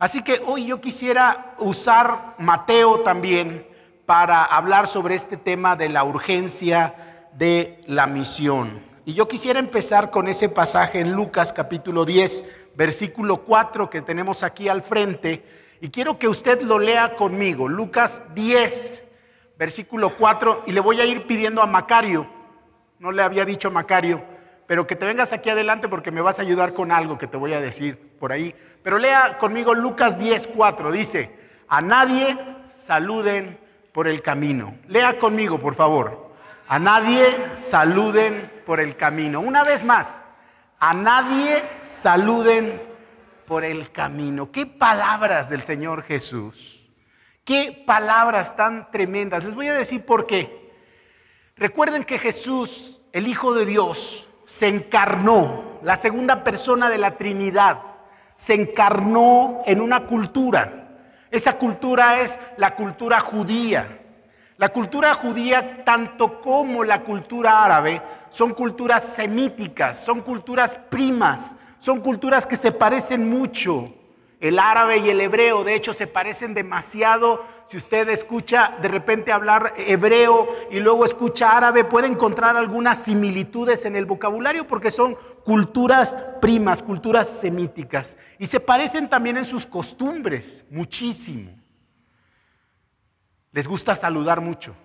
Así que hoy yo quisiera usar Mateo también para hablar sobre este tema de la urgencia de la misión. Y yo quisiera empezar con ese pasaje en Lucas capítulo 10, versículo 4 que tenemos aquí al frente. Y quiero que usted lo lea conmigo. Lucas 10, versículo 4. Y le voy a ir pidiendo a Macario, no le había dicho a Macario, pero que te vengas aquí adelante porque me vas a ayudar con algo que te voy a decir por ahí. Pero lea conmigo Lucas 10, 4. Dice, a nadie saluden por el camino. Lea conmigo, por favor. A nadie saluden por el camino. Una vez más, a nadie saluden por el camino. Qué palabras del Señor Jesús. Qué palabras tan tremendas. Les voy a decir por qué. Recuerden que Jesús, el Hijo de Dios, se encarnó, la segunda persona de la Trinidad, se encarnó en una cultura. Esa cultura es la cultura judía. La cultura judía, tanto como la cultura árabe, son culturas semíticas, son culturas primas, son culturas que se parecen mucho. El árabe y el hebreo, de hecho, se parecen demasiado. Si usted escucha de repente hablar hebreo y luego escucha árabe, puede encontrar algunas similitudes en el vocabulario porque son culturas primas, culturas semíticas. Y se parecen también en sus costumbres, muchísimo. Les gusta saludar mucho.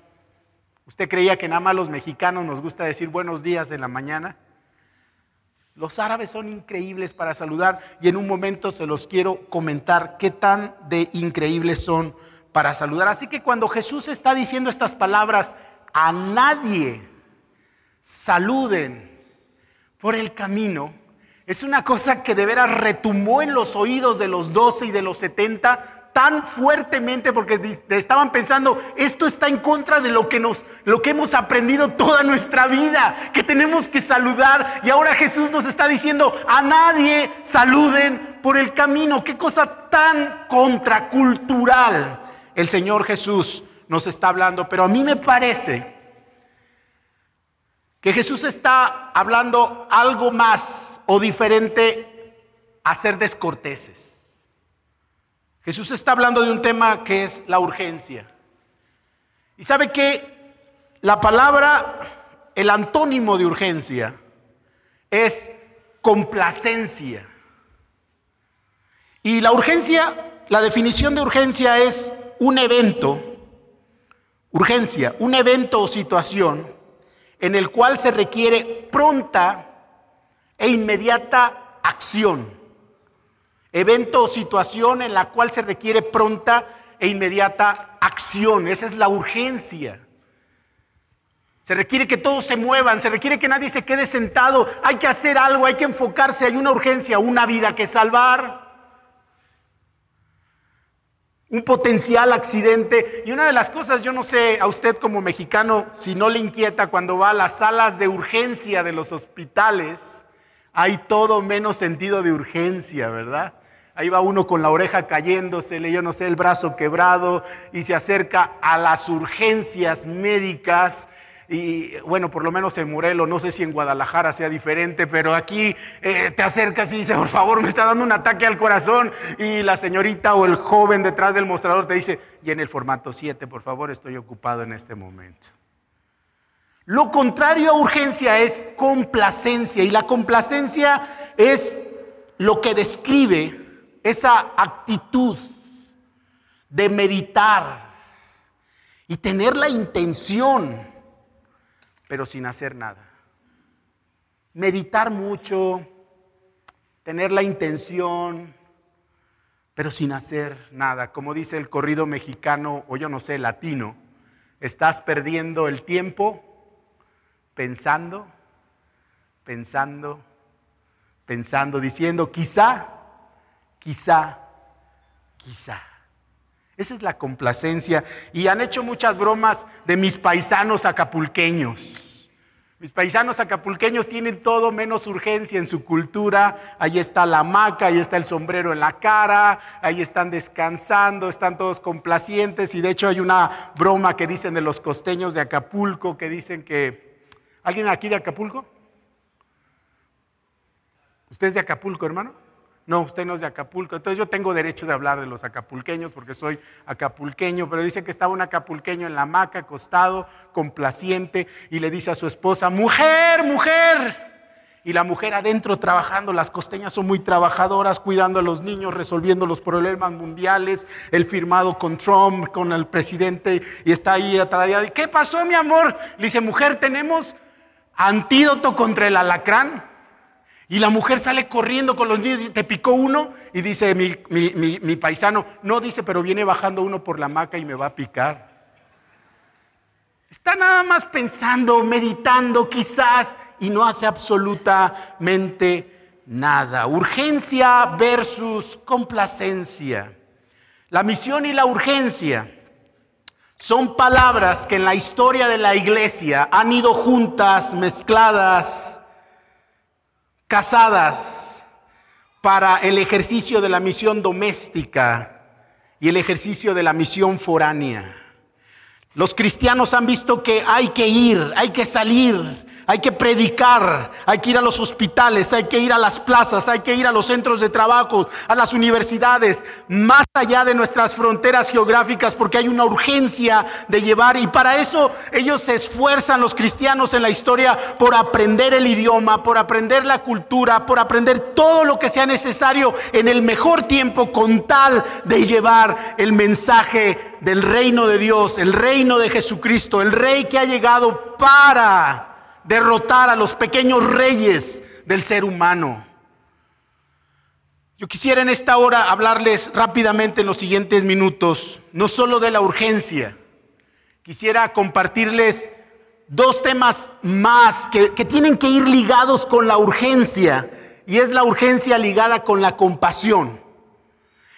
¿Usted creía que nada más los mexicanos nos gusta decir buenos días en la mañana? Los árabes son increíbles para saludar y en un momento se los quiero comentar qué tan de increíbles son para saludar. Así que cuando Jesús está diciendo estas palabras, a nadie saluden por el camino, es una cosa que de veras retumbó en los oídos de los 12 y de los 70 tan fuertemente porque estaban pensando, esto está en contra de lo que nos lo que hemos aprendido toda nuestra vida, que tenemos que saludar y ahora Jesús nos está diciendo, a nadie saluden por el camino. Qué cosa tan contracultural el Señor Jesús nos está hablando, pero a mí me parece que Jesús está hablando algo más o diferente a ser descorteses. Jesús está hablando de un tema que es la urgencia. Y sabe que la palabra, el antónimo de urgencia, es complacencia. Y la urgencia, la definición de urgencia es un evento, urgencia, un evento o situación en el cual se requiere pronta e inmediata acción evento o situación en la cual se requiere pronta e inmediata acción. Esa es la urgencia. Se requiere que todos se muevan, se requiere que nadie se quede sentado. Hay que hacer algo, hay que enfocarse, hay una urgencia, una vida que salvar. Un potencial accidente. Y una de las cosas, yo no sé a usted como mexicano si no le inquieta cuando va a las salas de urgencia de los hospitales, hay todo menos sentido de urgencia, ¿verdad? Ahí va uno con la oreja cayéndosele, yo no sé, el brazo quebrado y se acerca a las urgencias médicas. Y bueno, por lo menos en Morelos, no sé si en Guadalajara sea diferente, pero aquí eh, te acercas y dice, por favor, me está dando un ataque al corazón. Y la señorita o el joven detrás del mostrador te dice, y en el formato 7, por favor, estoy ocupado en este momento. Lo contrario a urgencia es complacencia y la complacencia es lo que describe esa actitud de meditar y tener la intención, pero sin hacer nada. Meditar mucho, tener la intención, pero sin hacer nada. Como dice el corrido mexicano, o yo no sé, latino, estás perdiendo el tiempo pensando, pensando, pensando, diciendo, quizá quizá, quizá. Esa es la complacencia. Y han hecho muchas bromas de mis paisanos acapulqueños. Mis paisanos acapulqueños tienen todo menos urgencia en su cultura. Ahí está la hamaca, ahí está el sombrero en la cara, ahí están descansando, están todos complacientes. Y de hecho hay una broma que dicen de los costeños de Acapulco, que dicen que... ¿Alguien aquí de Acapulco? ¿Usted es de Acapulco, hermano? No, usted no es de Acapulco. Entonces yo tengo derecho de hablar de los acapulqueños porque soy acapulqueño, pero dice que estaba un acapulqueño en la hamaca, acostado, complaciente, y le dice a su esposa, mujer, mujer. Y la mujer adentro trabajando, las costeñas son muy trabajadoras, cuidando a los niños, resolviendo los problemas mundiales, el firmado con Trump, con el presidente, y está ahí atrás. ¿Qué pasó, mi amor? Le dice, mujer, tenemos antídoto contra el alacrán. Y la mujer sale corriendo con los niños y te picó uno y dice mi, paisano, no dice, pero viene bajando uno por la hamaca y me va a picar. Está nada más pensando, meditando quizás y no hace absolutamente nada. Urgencia versus complacencia. La misión y la urgencia son palabras que en la historia de la iglesia han ido juntas, mezcladas casadas para el ejercicio de la misión doméstica y el ejercicio de la misión foránea. Los cristianos han visto que hay que ir, hay que salir, hay que predicar, hay que ir a los hospitales, hay que ir a las plazas, hay que ir a los centros de trabajo, a las universidades, más allá de nuestras fronteras geográficas, porque hay una urgencia de llevar y para eso ellos se esfuerzan, los cristianos en la historia, por aprender el idioma, por aprender la cultura, por aprender todo lo que sea necesario en el mejor tiempo con tal de llevar el mensaje del reino de Dios, el reino de Jesucristo, el rey que ha llegado para derrotar a los pequeños reyes del ser humano. Yo quisiera en esta hora hablarles rápidamente en los siguientes minutos, no solo de la urgencia, quisiera compartirles dos temas más que, que tienen que ir ligados con la urgencia, y es la urgencia ligada con la compasión.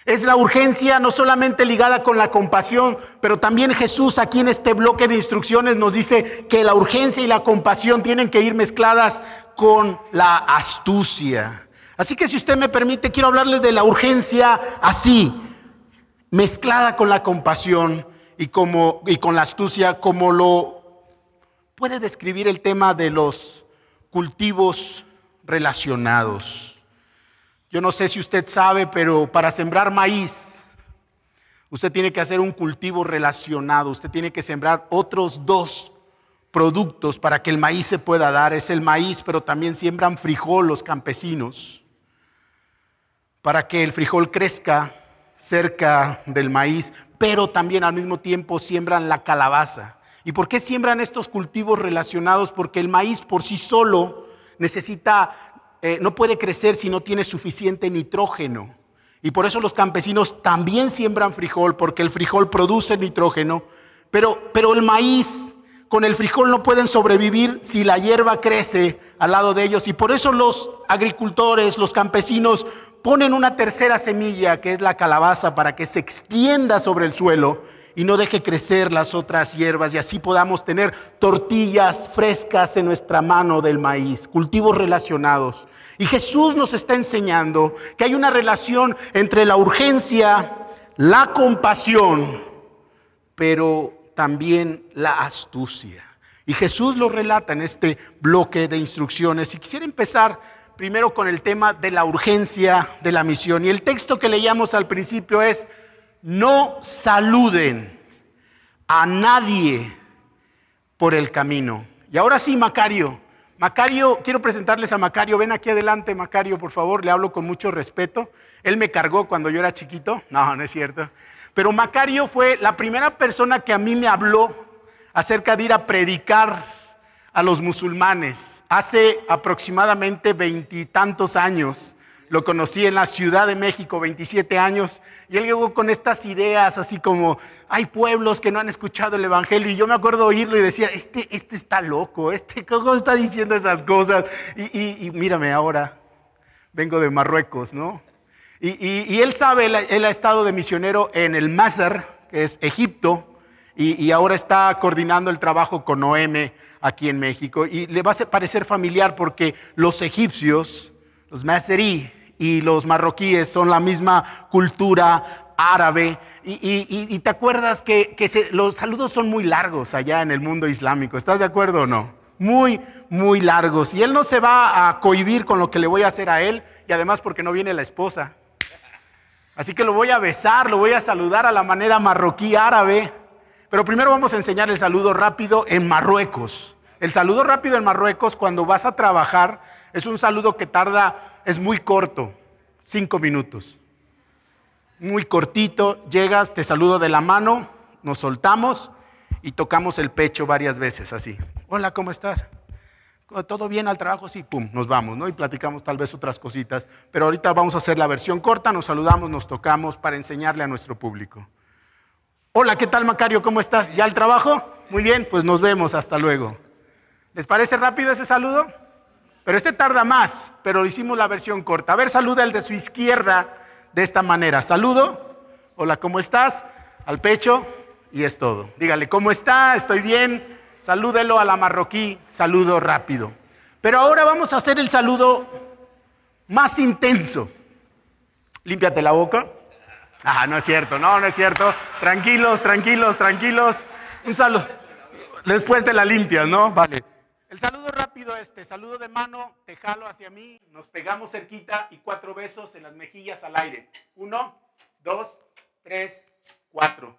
Es la urgencia no solamente ligada con la compasión, pero también Jesús aquí en este bloque de instrucciones nos dice que la urgencia y la compasión tienen que ir mezcladas con la astucia. Así que si usted me permite, quiero hablarles de la urgencia así, mezclada con la compasión y, como, y con la astucia, como lo puede describir el tema de los cultivos relacionados. Yo no sé si usted sabe, pero para sembrar maíz, usted tiene que hacer un cultivo relacionado, usted tiene que sembrar otros dos productos para que el maíz se pueda dar. Es el maíz, pero también siembran frijol los campesinos, para que el frijol crezca cerca del maíz, pero también al mismo tiempo siembran la calabaza. ¿Y por qué siembran estos cultivos relacionados? Porque el maíz por sí solo necesita eh, no puede crecer si no tiene suficiente nitrógeno. Y por eso los campesinos también siembran frijol, porque el frijol produce nitrógeno. Pero, pero el maíz con el frijol no pueden sobrevivir si la hierba crece al lado de ellos. Y por eso los agricultores, los campesinos, ponen una tercera semilla, que es la calabaza, para que se extienda sobre el suelo y no deje crecer las otras hierbas y así podamos tener tortillas frescas en nuestra mano del maíz, cultivos relacionados. Y Jesús nos está enseñando que hay una relación entre la urgencia, la compasión, pero también la astucia. Y Jesús lo relata en este bloque de instrucciones. Y quisiera empezar primero con el tema de la urgencia de la misión. Y el texto que leíamos al principio es, no saluden a nadie por el camino. Y ahora sí, Macario. Macario, quiero presentarles a Macario. Ven aquí adelante, Macario, por favor. Le hablo con mucho respeto. Él me cargó cuando yo era chiquito. No, no es cierto. Pero Macario fue la primera persona que a mí me habló acerca de ir a predicar a los musulmanes hace aproximadamente veintitantos años. Lo conocí en la Ciudad de México, 27 años, y él llegó con estas ideas así como, hay pueblos que no han escuchado el Evangelio, y yo me acuerdo oírlo y decía, este, este está loco, este cómo está diciendo esas cosas, y, mírame ahora, vengo de Marruecos, ¿no? Y, él sabe, él, ha estado de misionero en el Mazar, que es Egipto, y, ahora está coordinando el trabajo con OM aquí en México, y le va a parecer familiar porque los egipcios, los Maserí, y los marroquíes son la misma cultura árabe. Y, te acuerdas que, los saludos son muy largos allá en el mundo islámico. ¿Estás de acuerdo o no? muy, muy largos. Y él no se va a cohibir con lo que le voy a hacer a él, y además porque no viene la esposa. Así que lo voy a besar, lo voy a saludar a la manera marroquí árabe. Pero primero vamos a enseñar el saludo rápido en Marruecos. El saludo rápido en Marruecos cuando vas a trabajar es un saludo que tarda, es muy corto, cinco minutos. Muy cortito, llegas, te saludo de la mano, nos soltamos y tocamos el pecho varias veces así. Hola, ¿cómo estás? ¿Todo bien al trabajo? Sí, pum, nos vamos, ¿no? Y platicamos tal vez otras cositas. Pero ahorita vamos a hacer la versión corta, nos saludamos, nos tocamos para enseñarle a nuestro público. Hola, ¿qué tal Macario? ¿Cómo estás? ¿Ya al trabajo? Muy bien, pues nos vemos, hasta luego. ¿Les parece rápido ese saludo? Pero este tarda más, pero hicimos la versión corta. A ver, saluda el de su izquierda de esta manera. Saludo. Hola, ¿cómo estás? Al pecho y es todo. Dígale, ¿cómo está? ¿Estoy bien? Salúdelo a la marroquí, saludo rápido. Pero ahora vamos a hacer el saludo más intenso. Límpiate la boca. Ah, no es cierto, no, no es cierto. Tranquilos, tranquilos, tranquilos. Un saludo. Después de la limpias, ¿no? Vale. El saludo rápido este, saludo de mano, te jalo hacia mí, nos pegamos cerquita y cuatro besos en las mejillas al aire. Uno, dos, tres, cuatro.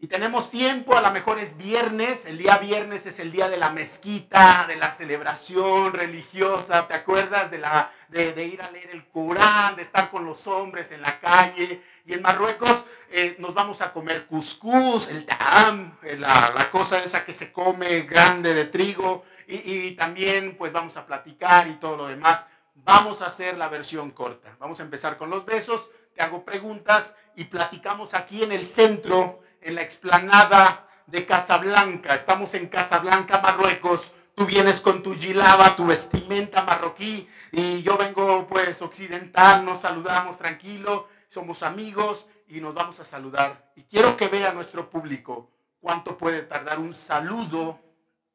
Y tenemos tiempo, a lo mejor es viernes, el día viernes es el día de la mezquita, de la celebración religiosa, ¿te acuerdas de, la, de, ir a leer el Corán, de estar con los hombres en la calle? Y en Marruecos eh, nos vamos a comer cuscús, el ta'am, eh, la, la, cosa esa que se come grande de trigo, y, y también pues vamos a platicar y todo lo demás. Vamos a hacer la versión corta. Vamos a empezar con los besos, te hago preguntas y platicamos aquí en el centro en la explanada de Casablanca. Estamos en Casablanca, Marruecos. Tú vienes con tu gilaba, tu vestimenta marroquí, y yo vengo pues occidental, nos saludamos tranquilo, somos amigos y nos vamos a saludar. Y quiero que vea nuestro público cuánto puede tardar un saludo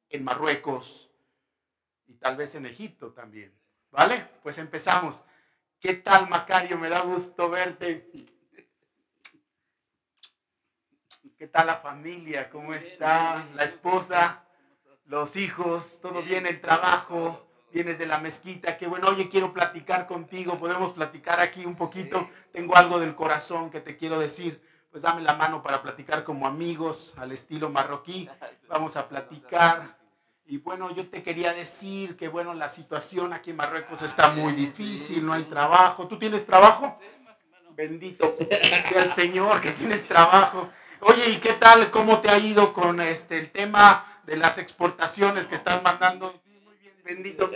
en Marruecos y tal vez en Egipto también. ¿Vale? Pues empezamos. ¿Qué tal, Macario? Me da gusto verte. ¿Qué tal la familia? ¿Cómo está la esposa? Los hijos, todo bien, el trabajo, vienes de la mezquita, qué bueno, oye, quiero platicar contigo, podemos platicar aquí un poquito, tengo algo del corazón que te quiero decir, pues dame la mano para platicar como amigos al estilo marroquí, vamos a platicar. Y bueno, yo te quería decir que bueno, la situación aquí en Marruecos está muy difícil, no hay trabajo. ¿Tú tienes trabajo? Bendito sea el Señor que tienes trabajo. Oye, ¿y qué tal? ¿Cómo te ha ido con este el tema de las exportaciones que están mandando? Sí, muy bien, bendito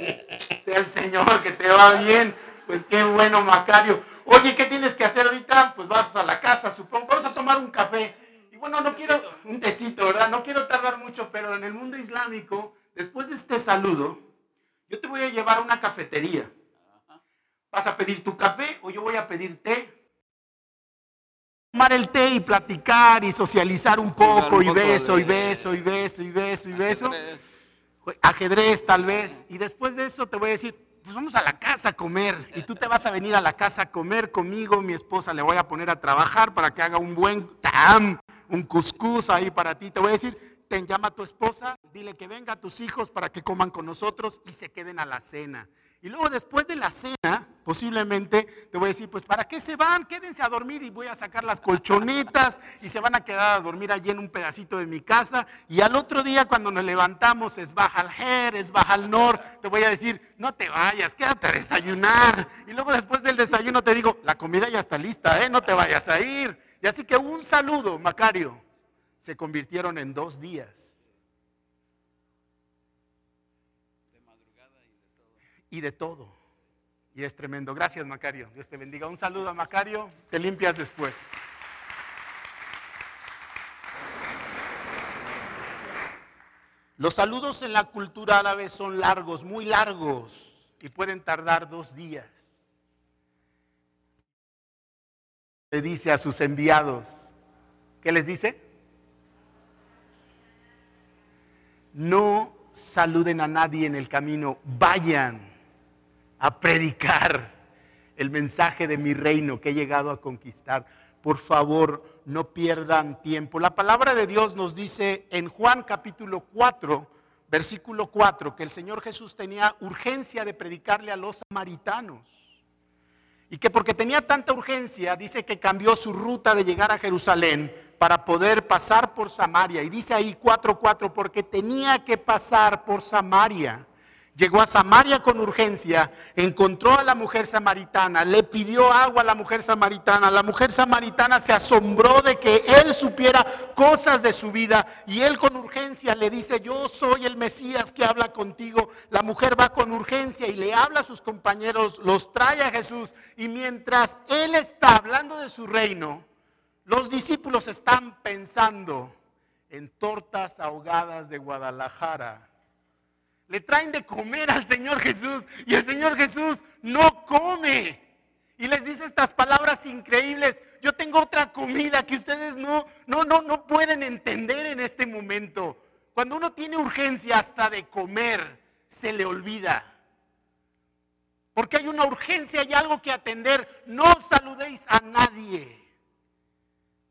sea el Señor, que te va bien. Pues qué bueno, Macario. Oye, ¿qué tienes que hacer ahorita? Pues vas a la casa, supongo. Vamos a tomar un café. Y bueno, no quiero un tecito, ¿verdad? No quiero tardar mucho, pero en el mundo islámico, después de este saludo, yo te voy a llevar a una cafetería. Vas a pedir tu café o yo voy a pedir té tomar el té y platicar y socializar un poco y beso y beso y beso y beso y beso. Ajedrez tal vez. Y después de eso te voy a decir, pues vamos a la casa a comer. Y tú te vas a venir a la casa a comer conmigo. Mi esposa le voy a poner a trabajar para que haga un buen tam, un cuscús ahí para ti. Te voy a decir, ten llama a tu esposa, dile que venga a tus hijos para que coman con nosotros y se queden a la cena. Y luego después de la cena, posiblemente te voy a decir, pues ¿para qué se van? Quédense a dormir y voy a sacar las colchonetas y se van a quedar a dormir allí en un pedacito de mi casa. Y al otro día cuando nos levantamos es baja al her, es baja al nor, te voy a decir, no te vayas, quédate a desayunar. Y luego después del desayuno te digo, la comida ya está lista, ¿eh? no te vayas a ir. Y así que un saludo, Macario, se convirtieron en dos días. Y de todo. Y es tremendo. Gracias, Macario. Dios te bendiga. Un saludo a Macario. Te limpias después. Los saludos en la cultura árabe son largos, muy largos, y pueden tardar dos días. Le dice a sus enviados, ¿qué les dice? No saluden a nadie en el camino, vayan a predicar el mensaje de mi reino que he llegado a conquistar. Por favor, no pierdan tiempo. La palabra de Dios nos dice en Juan capítulo 4, versículo 4, que el Señor Jesús tenía urgencia de predicarle a los samaritanos. Y que porque tenía tanta urgencia, dice que cambió su ruta de llegar a Jerusalén para poder pasar por Samaria. Y dice ahí 4.4, porque tenía que pasar por Samaria. Llegó a Samaria con urgencia, encontró a la mujer samaritana, le pidió agua a la mujer samaritana. La mujer samaritana se asombró de que él supiera cosas de su vida y él con urgencia le dice, yo soy el Mesías que habla contigo. La mujer va con urgencia y le habla a sus compañeros, los trae a Jesús y mientras él está hablando de su reino, los discípulos están pensando en tortas ahogadas de Guadalajara le traen de comer al Señor Jesús y el Señor Jesús no come. Y les dice estas palabras increíbles. Yo tengo otra comida que ustedes no, no, no, no pueden entender en este momento. Cuando uno tiene urgencia hasta de comer, se le olvida. Porque hay una urgencia y algo que atender. No saludéis a nadie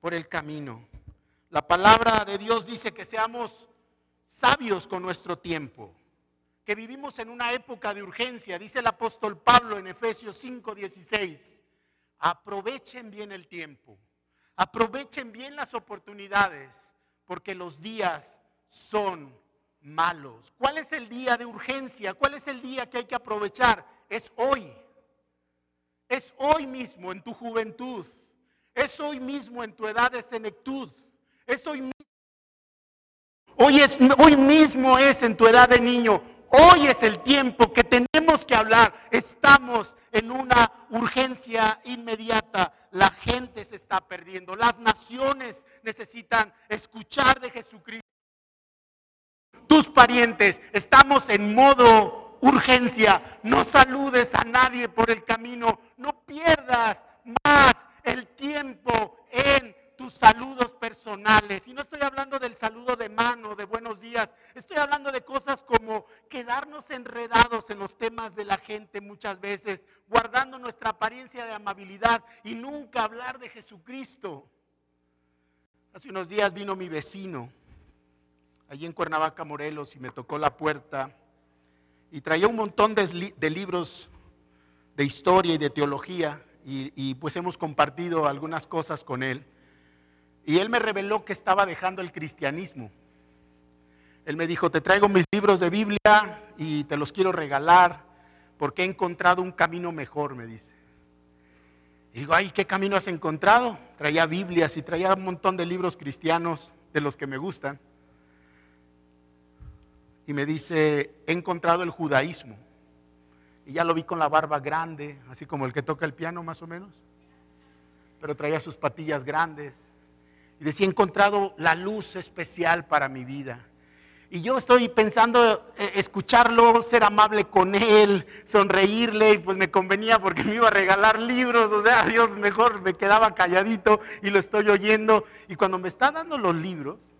por el camino. La palabra de Dios dice que seamos sabios con nuestro tiempo que vivimos en una época de urgencia, dice el apóstol Pablo en Efesios 5:16. Aprovechen bien el tiempo, aprovechen bien las oportunidades, porque los días son malos. ¿Cuál es el día de urgencia? ¿Cuál es el día que hay que aprovechar? Es hoy. Es hoy mismo en tu juventud. Es hoy mismo en tu edad de senectud. Es hoy mismo. Hoy, es, hoy mismo es en tu edad de niño. Hoy es el tiempo que tenemos que hablar. Estamos en una urgencia inmediata. La gente se está perdiendo. Las naciones necesitan escuchar de Jesucristo. Tus parientes, estamos en modo urgencia. No saludes a nadie por el camino. No pierdas más el tiempo en tus saludos personales. Y no estoy hablando del saludo de mano, de buenos días. Estoy hablando de cosas como quedarnos enredados en los temas de la gente muchas veces, guardando nuestra apariencia de amabilidad y nunca hablar de Jesucristo. Hace unos días vino mi vecino, allí en Cuernavaca, Morelos, y me tocó la puerta y traía un montón de, libros de historia y de teología y, pues hemos compartido algunas cosas con él. Y él me reveló que estaba dejando el cristianismo. Él me dijo, te traigo mis libros de Biblia y te los quiero regalar porque he encontrado un camino mejor, me dice. Y digo, ay, ¿qué camino has encontrado? Traía Biblias y traía un montón de libros cristianos de los que me gustan. Y me dice, he encontrado el judaísmo. Y ya lo vi con la barba grande, así como el que toca el piano más o menos. Pero traía sus patillas grandes y decía, he encontrado la luz especial para mi vida. Y yo estoy pensando eh, escucharlo, ser amable con él, sonreírle, y pues me convenía porque me iba a regalar libros, o sea, Dios mejor me quedaba calladito y lo estoy oyendo. Y cuando me está dando los libros,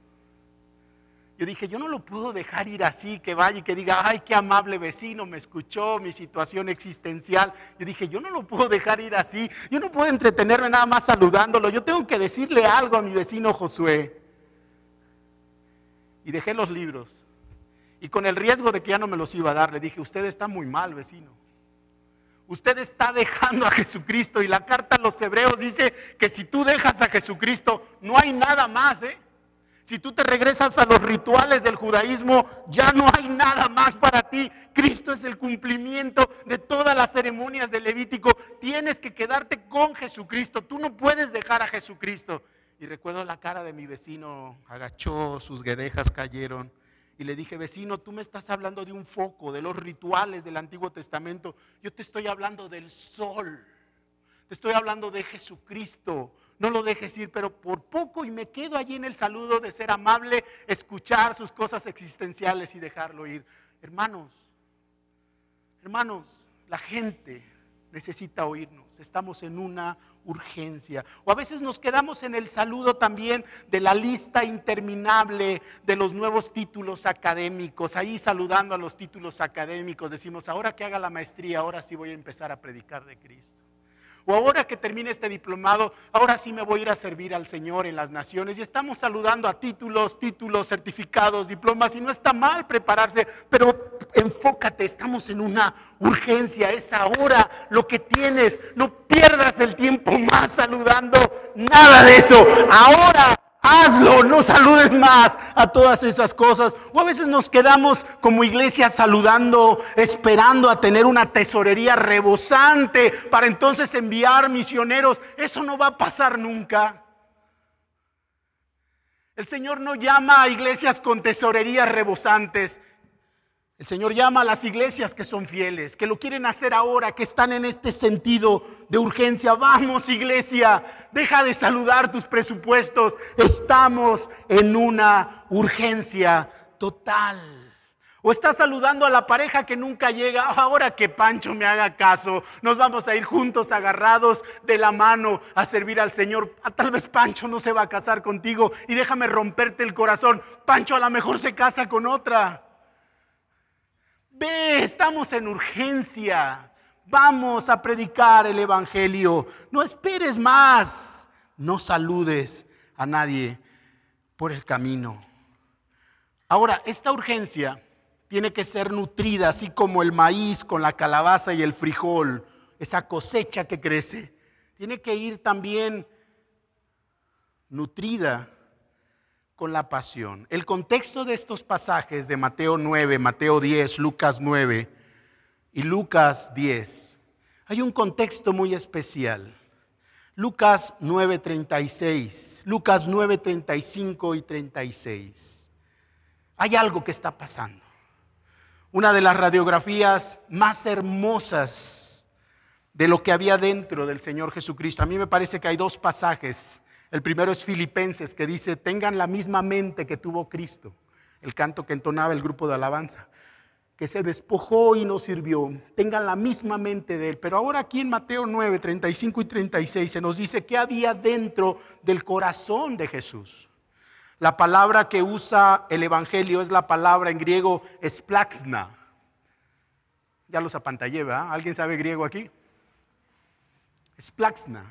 yo dije, yo no lo puedo dejar ir así, que vaya y que diga, ay, qué amable vecino, me escuchó mi situación existencial. Yo dije, yo no lo puedo dejar ir así, yo no puedo entretenerme nada más saludándolo, yo tengo que decirle algo a mi vecino Josué. Y dejé los libros. Y con el riesgo de que ya no me los iba a dar, le dije, usted está muy mal, vecino. Usted está dejando a Jesucristo y la carta a los hebreos dice que si tú dejas a Jesucristo, no hay nada más, ¿eh? Si tú te regresas a los rituales del judaísmo, ya no hay nada más para ti. Cristo es el cumplimiento de todas las ceremonias del Levítico. Tienes que quedarte con Jesucristo. Tú no puedes dejar a Jesucristo. Y recuerdo la cara de mi vecino, agachó, sus guedejas cayeron. Y le dije, vecino, tú me estás hablando de un foco, de los rituales del Antiguo Testamento. Yo te estoy hablando del sol. Te estoy hablando de Jesucristo no lo dejes ir, pero por poco y me quedo allí en el saludo de ser amable, escuchar sus cosas existenciales y dejarlo ir. Hermanos, hermanos, la gente necesita oírnos, estamos en una urgencia. O a veces nos quedamos en el saludo también de la lista interminable de los nuevos títulos académicos, ahí saludando a los títulos académicos, decimos, ahora que haga la maestría, ahora sí voy a empezar a predicar de Cristo. O ahora que termine este diplomado, ahora sí me voy a ir a servir al Señor en las naciones. Y estamos saludando a títulos, títulos, certificados, diplomas. Y no está mal prepararse, pero enfócate, estamos en una urgencia. Es ahora lo que tienes. No pierdas el tiempo más saludando. Nada de eso. Ahora Hazlo, no saludes más a todas esas cosas. O a veces nos quedamos como iglesia saludando, esperando a tener una tesorería rebosante para entonces enviar misioneros. Eso no va a pasar nunca. El Señor no llama a iglesias con tesorerías rebosantes. El Señor llama a las iglesias que son fieles, que lo quieren hacer ahora, que están en este sentido de urgencia. Vamos iglesia, deja de saludar tus presupuestos. Estamos en una urgencia total. O estás saludando a la pareja que nunca llega. Ahora que Pancho me haga caso, nos vamos a ir juntos agarrados de la mano a servir al Señor. Ah, tal vez Pancho no se va a casar contigo y déjame romperte el corazón. Pancho a lo mejor se casa con otra. Ve, estamos en urgencia. Vamos a predicar el Evangelio. No esperes más. No saludes a nadie por el camino. Ahora, esta urgencia tiene que ser nutrida, así como el maíz con la calabaza y el frijol, esa cosecha que crece. Tiene que ir también nutrida con la pasión. El contexto de estos pasajes de Mateo 9, Mateo 10, Lucas 9 y Lucas 10, hay un contexto muy especial. Lucas 9, 36, Lucas 9, 35 y 36. Hay algo que está pasando. Una de las radiografías más hermosas de lo que había dentro del Señor Jesucristo. A mí me parece que hay dos pasajes el primero es Filipenses, que dice, tengan la misma mente que tuvo Cristo, el canto que entonaba el grupo de alabanza, que se despojó y nos sirvió. Tengan la misma mente de Él. Pero ahora aquí en Mateo 9, 35 y 36 se nos dice qué había dentro del corazón de Jesús. La palabra que usa el Evangelio es la palabra en griego esplaxna. Ya los apantallé, ¿verdad? ¿Alguien sabe griego aquí? Esplaxna.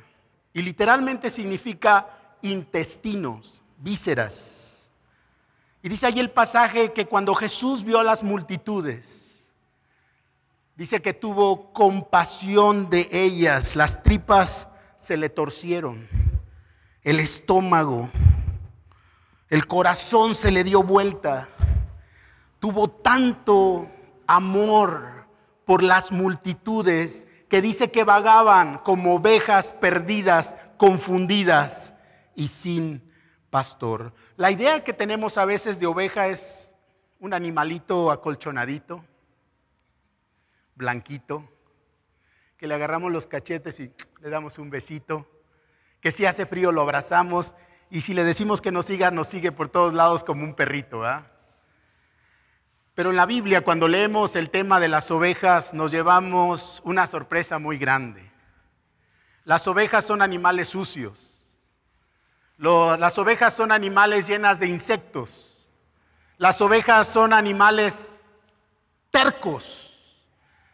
Y literalmente significa intestinos, vísceras. Y dice ahí el pasaje que cuando Jesús vio a las multitudes, dice que tuvo compasión de ellas, las tripas se le torcieron, el estómago, el corazón se le dio vuelta, tuvo tanto amor por las multitudes que dice que vagaban como ovejas perdidas, confundidas y sin pastor. La idea que tenemos a veces de oveja es un animalito acolchonadito, blanquito, que le agarramos los cachetes y le damos un besito, que si hace frío lo abrazamos y si le decimos que nos siga, nos sigue por todos lados como un perrito. ¿verdad? Pero en la Biblia, cuando leemos el tema de las ovejas, nos llevamos una sorpresa muy grande. Las ovejas son animales sucios. las ovejas son animales llenas de insectos. Las ovejas son animales tercos.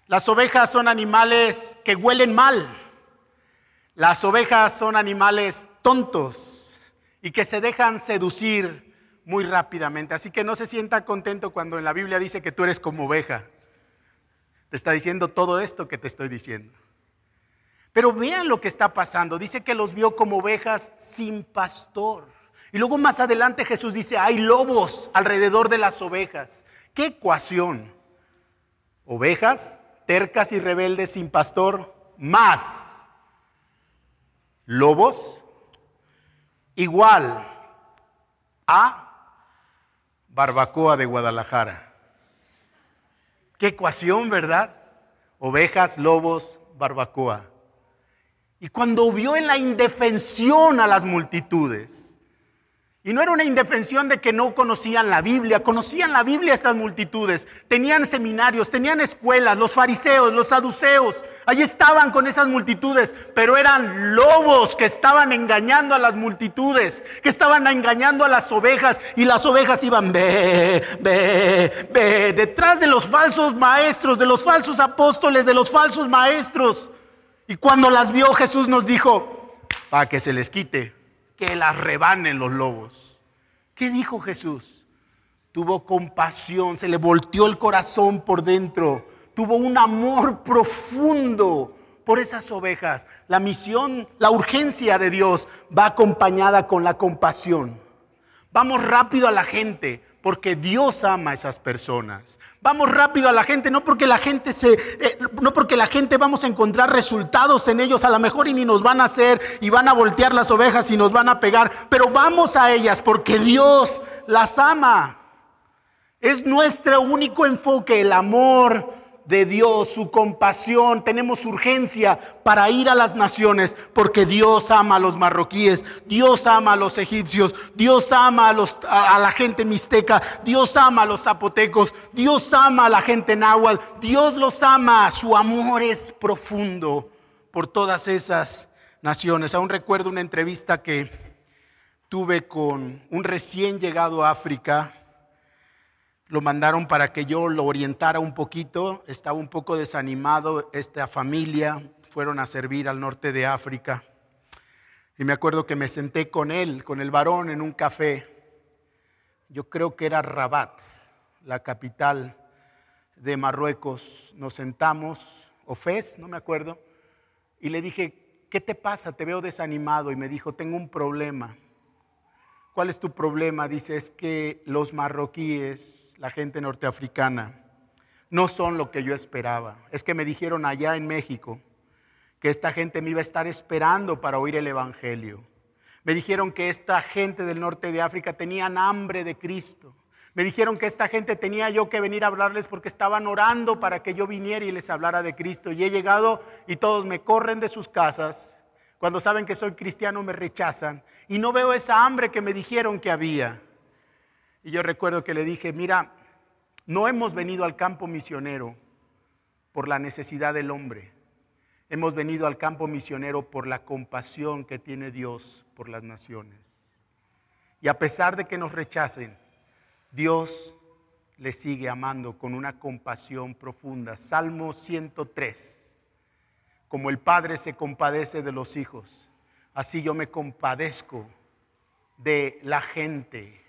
Las ovejas son animales que huelen mal. Las ovejas son animales tontos y que se dejan seducir muy rápidamente. Así que no se sienta contento cuando en la Biblia dice que tú eres como oveja. Te está diciendo todo esto que te estoy diciendo. Pero vean lo que está pasando. Dice que los vio como ovejas sin pastor. Y luego más adelante Jesús dice, hay lobos alrededor de las ovejas. ¿Qué ecuación? Ovejas tercas y rebeldes sin pastor, más lobos igual a barbacoa de Guadalajara. Qué ecuación, ¿verdad? Ovejas, lobos, barbacoa. Y cuando vio en la indefensión a las multitudes, y no era una indefensión de que no conocían la Biblia, conocían la Biblia estas multitudes, tenían seminarios, tenían escuelas, los fariseos, los saduceos, ahí estaban con esas multitudes, pero eran lobos que estaban engañando a las multitudes, que estaban engañando a las ovejas y las ovejas iban, ve, ve, ve, detrás de los falsos maestros, de los falsos apóstoles, de los falsos maestros. Y cuando las vio Jesús nos dijo, para que se les quite, que las rebanen los lobos. ¿Qué dijo Jesús? Tuvo compasión, se le volteó el corazón por dentro, tuvo un amor profundo por esas ovejas. La misión, la urgencia de Dios va acompañada con la compasión. Vamos rápido a la gente porque Dios ama a esas personas. Vamos rápido a la gente, no porque la gente se eh, no porque la gente vamos a encontrar resultados en ellos, a lo mejor y ni nos van a hacer y van a voltear las ovejas y nos van a pegar, pero vamos a ellas porque Dios las ama. Es nuestro único enfoque, el amor de Dios, su compasión. Tenemos urgencia para ir a las naciones porque Dios ama a los marroquíes, Dios ama a los egipcios, Dios ama a, los, a, la gente mixteca, Dios ama a los zapotecos, Dios ama a la gente náhuatl, Dios los ama. Su amor es profundo por todas esas naciones. Aún recuerdo una entrevista que tuve con un recién llegado a África lo mandaron para que yo lo orientara un poquito. Estaba un poco desanimado esta familia. Fueron a servir al norte de África. Y me acuerdo que me senté con él, con el varón, en un café. Yo creo que era Rabat, la capital de Marruecos. Nos sentamos, o Fez, no me acuerdo. Y le dije, ¿qué te pasa? Te veo desanimado. Y me dijo, tengo un problema. ¿Cuál es tu problema? Dice, es que los marroquíes la gente norteafricana, no son lo que yo esperaba. Es que me dijeron allá en México que esta gente me iba a estar esperando para oír el Evangelio. Me dijeron que esta gente del norte de África tenían hambre de Cristo. Me dijeron que esta gente tenía yo que venir a hablarles porque estaban orando para que yo viniera y les hablara de Cristo. Y he llegado y todos me corren de sus casas. Cuando saben que soy cristiano me rechazan. Y no veo esa hambre que me dijeron que había. Y yo recuerdo que le dije, mira, no hemos venido al campo misionero por la necesidad del hombre. Hemos venido al campo misionero por la compasión que tiene Dios por las naciones. Y a pesar de que nos rechacen, Dios le sigue amando con una compasión profunda. Salmo 103. Como el Padre se compadece de los hijos, así yo me compadezco de la gente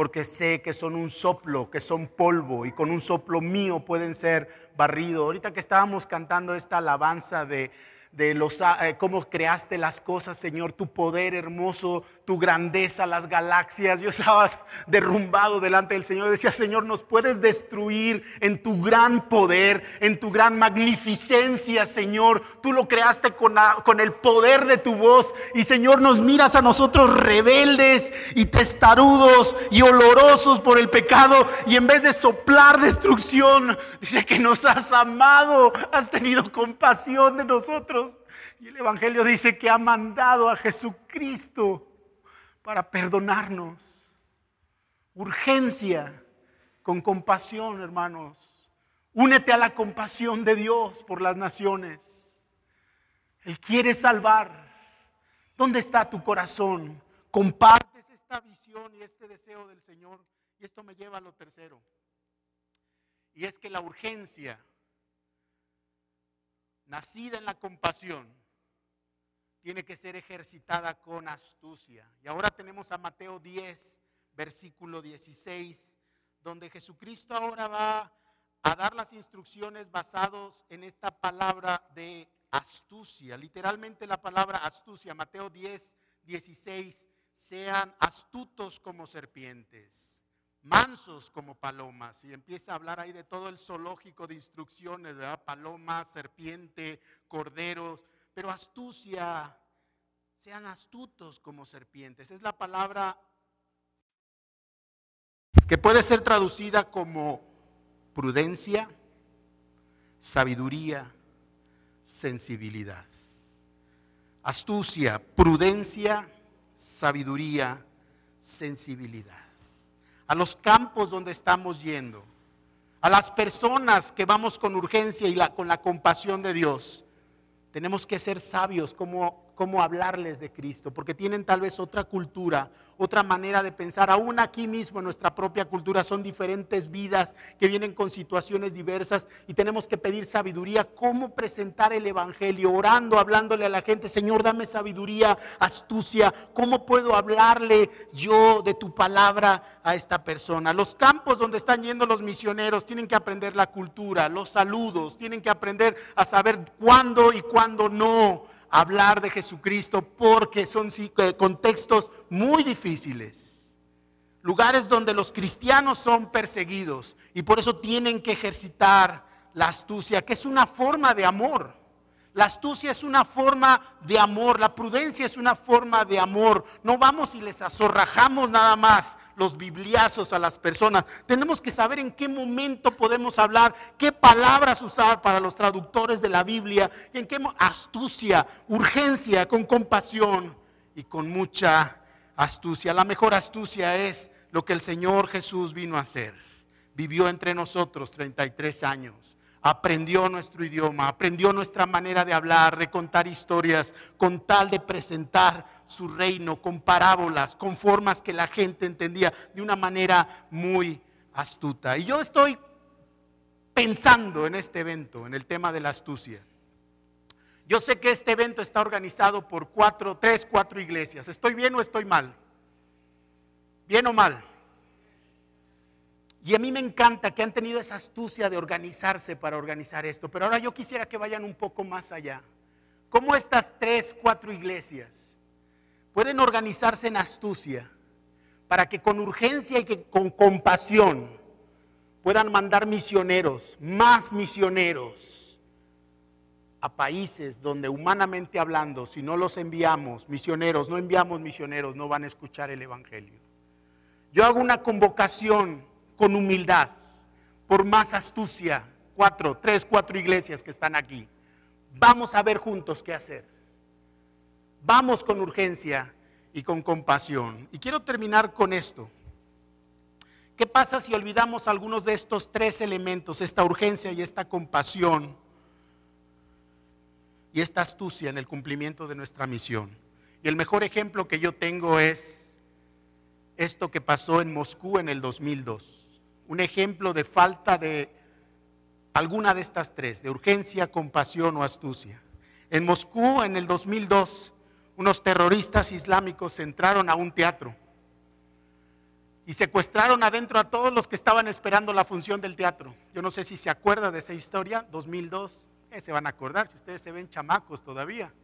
porque sé que son un soplo, que son polvo y con un soplo mío pueden ser barridos. Ahorita que estábamos cantando esta alabanza de de los, ah, eh, cómo creaste las cosas, Señor, tu poder hermoso, tu grandeza, las galaxias. Yo estaba derrumbado delante del Señor. Decía, Señor, nos puedes destruir en tu gran poder, en tu gran magnificencia, Señor. Tú lo creaste con, con el poder de tu voz. Y, Señor, nos miras a nosotros rebeldes y testarudos y olorosos por el pecado. Y en vez de soplar destrucción, dice que nos has amado, has tenido compasión de nosotros. Y el Evangelio dice que ha mandado a Jesucristo para perdonarnos. Urgencia con compasión, hermanos. Únete a la compasión de Dios por las naciones. Él quiere salvar. ¿Dónde está tu corazón? Compartes esta visión y este deseo del Señor. Y esto me lleva a lo tercero. Y es que la urgencia nacida en la compasión, tiene que ser ejercitada con astucia. Y ahora tenemos a Mateo 10, versículo 16, donde Jesucristo ahora va a dar las instrucciones basados en esta palabra de astucia. Literalmente la palabra astucia, Mateo 10, 16, sean astutos como serpientes mansos como palomas. Y empieza a hablar ahí de todo el zoológico de instrucciones, ¿verdad? Paloma, serpiente, corderos, pero astucia, sean astutos como serpientes. Es la palabra que puede ser traducida como prudencia, sabiduría, sensibilidad. Astucia, prudencia, sabiduría, sensibilidad a los campos donde estamos yendo, a las personas que vamos con urgencia y con la compasión de Dios. Tenemos que ser sabios como, cómo hablarles de Cristo, porque tienen tal vez otra cultura, otra manera de pensar. Aún aquí mismo en nuestra propia cultura son diferentes vidas que vienen con situaciones diversas y tenemos que pedir sabiduría, cómo presentar el Evangelio, orando, hablándole a la gente, Señor, dame sabiduría, astucia, cómo puedo hablarle yo de tu palabra a esta persona. Los campos donde están yendo los misioneros tienen que aprender la cultura, los saludos, tienen que aprender a saber cuándo y cuándo no hablar de Jesucristo porque son eh, contextos muy difíciles. Lugares donde los cristianos son perseguidos y por eso tienen que ejercitar la astucia, que es una forma de amor. La astucia es una forma de amor, la prudencia es una forma de amor. No vamos y les azorrajamos nada más los bibliazos a las personas. Tenemos que saber en qué momento podemos hablar, qué palabras usar para los traductores de la Biblia, en qué astucia, urgencia, con compasión y con mucha astucia. La mejor astucia es lo que el Señor Jesús vino a hacer. Vivió entre nosotros 33 años aprendió nuestro idioma, aprendió nuestra manera de hablar, de contar historias, con tal de presentar su reino con parábolas, con formas que la gente entendía de una manera muy astuta. Y yo estoy pensando en este evento, en el tema de la astucia. Yo sé que este evento está organizado por cuatro, tres, cuatro iglesias. ¿Estoy bien o estoy mal? ¿Bien o mal? Y a mí me encanta que han tenido esa astucia de organizarse para organizar esto. Pero ahora yo quisiera que vayan un poco más allá. ¿Cómo estas tres, cuatro iglesias pueden organizarse en astucia para que con urgencia y que con compasión puedan mandar misioneros, más misioneros, a países donde humanamente hablando, si no los enviamos, misioneros, no enviamos misioneros, no van a escuchar el Evangelio? Yo hago una convocación con humildad, por más astucia, cuatro, tres, cuatro iglesias que están aquí. Vamos a ver juntos qué hacer. Vamos con urgencia y con compasión. Y quiero terminar con esto. ¿Qué pasa si olvidamos algunos de estos tres elementos, esta urgencia y esta compasión y esta astucia en el cumplimiento de nuestra misión? Y el mejor ejemplo que yo tengo es esto que pasó en Moscú en el 2002 un ejemplo de falta de alguna de estas tres, de urgencia, compasión o astucia. En Moscú, en el 2002, unos terroristas islámicos entraron a un teatro y secuestraron adentro a todos los que estaban esperando la función del teatro. Yo no sé si se acuerda de esa historia, 2002, eh, se van a acordar si ustedes se ven chamacos todavía.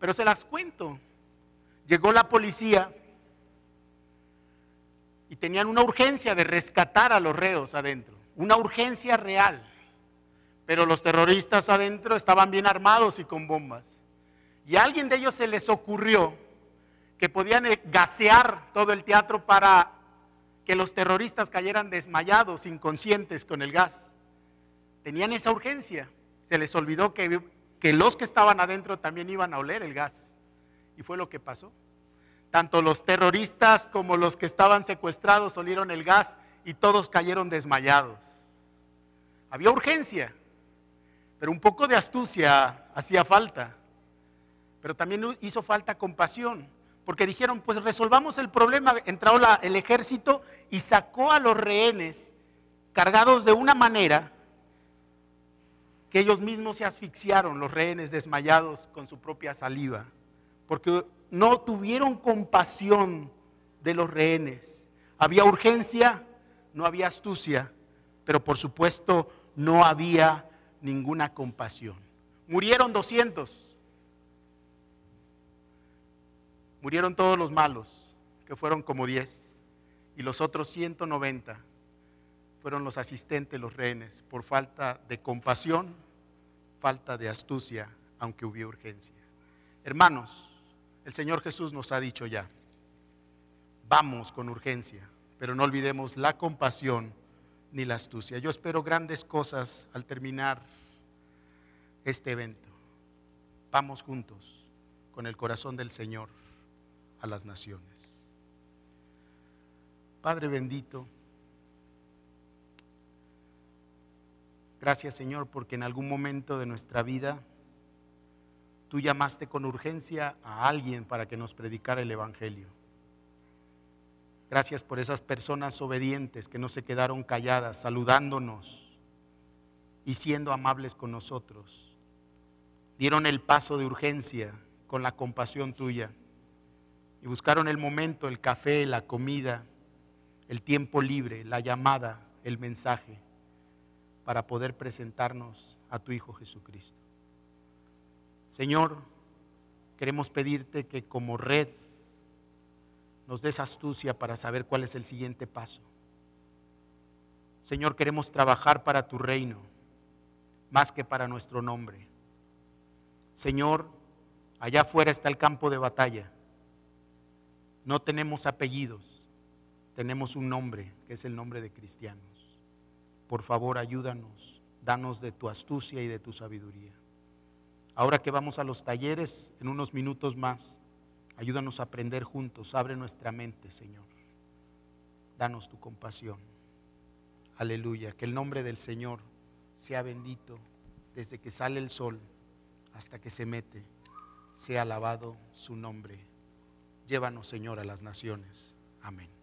Pero se las cuento. Llegó la policía y tenían una urgencia de rescatar a los reos adentro, una urgencia real. Pero los terroristas adentro estaban bien armados y con bombas. Y a alguien de ellos se les ocurrió que podían eh, gasear todo el teatro para que los terroristas cayeran desmayados, inconscientes con el gas. Tenían esa urgencia. Se les olvidó que, que los que estaban adentro también iban a oler el gas. Y fue lo que pasó. Tanto los terroristas como los que estaban secuestrados olieron el gas y todos cayeron desmayados. Había urgencia, pero un poco de astucia hacía falta. Pero también hizo falta compasión, porque dijeron, pues resolvamos el problema. Entró el ejército y sacó a los rehenes cargados de una manera que ellos mismos se asfixiaron, los rehenes desmayados con su propia saliva. Porque no tuvieron compasión de los rehenes. Había urgencia, no había astucia, pero por supuesto no había ninguna compasión. Murieron 200. Murieron todos los malos, que fueron como 10. Y los otros 190 fueron los asistentes, los rehenes, por falta de compasión, falta de astucia, aunque hubiera urgencia. Hermanos, el Señor Jesús nos ha dicho ya, vamos con urgencia, pero no olvidemos la compasión ni la astucia. Yo espero grandes cosas al terminar este evento. Vamos juntos con el corazón del Señor a las naciones. Padre bendito, gracias Señor porque en algún momento de nuestra vida tú llamaste con urgencia a alguien para que nos predicara el Evangelio. Gracias por esas personas obedientes que no se quedaron calladas, saludándonos y siendo amables con nosotros. Dieron el paso de urgencia con la compasión tuya y buscaron el momento, el café, la comida, el tiempo libre, la llamada, el mensaje, para poder presentarnos a tu Hijo Jesucristo. Señor, queremos pedirte que como red nos des astucia para saber cuál es el siguiente paso. Señor, queremos trabajar para tu reino más que para nuestro nombre. Señor, allá afuera está el campo de batalla. No tenemos apellidos, tenemos un nombre, que es el nombre de cristianos. Por favor, ayúdanos, danos de tu astucia y de tu sabiduría. Ahora que vamos a los talleres, en unos minutos más, ayúdanos a aprender juntos, abre nuestra mente, Señor. Danos tu compasión. Aleluya, que el nombre del Señor sea bendito desde que sale el sol hasta que se mete. Sea alabado su nombre. Llévanos, Señor, a las naciones. Amén.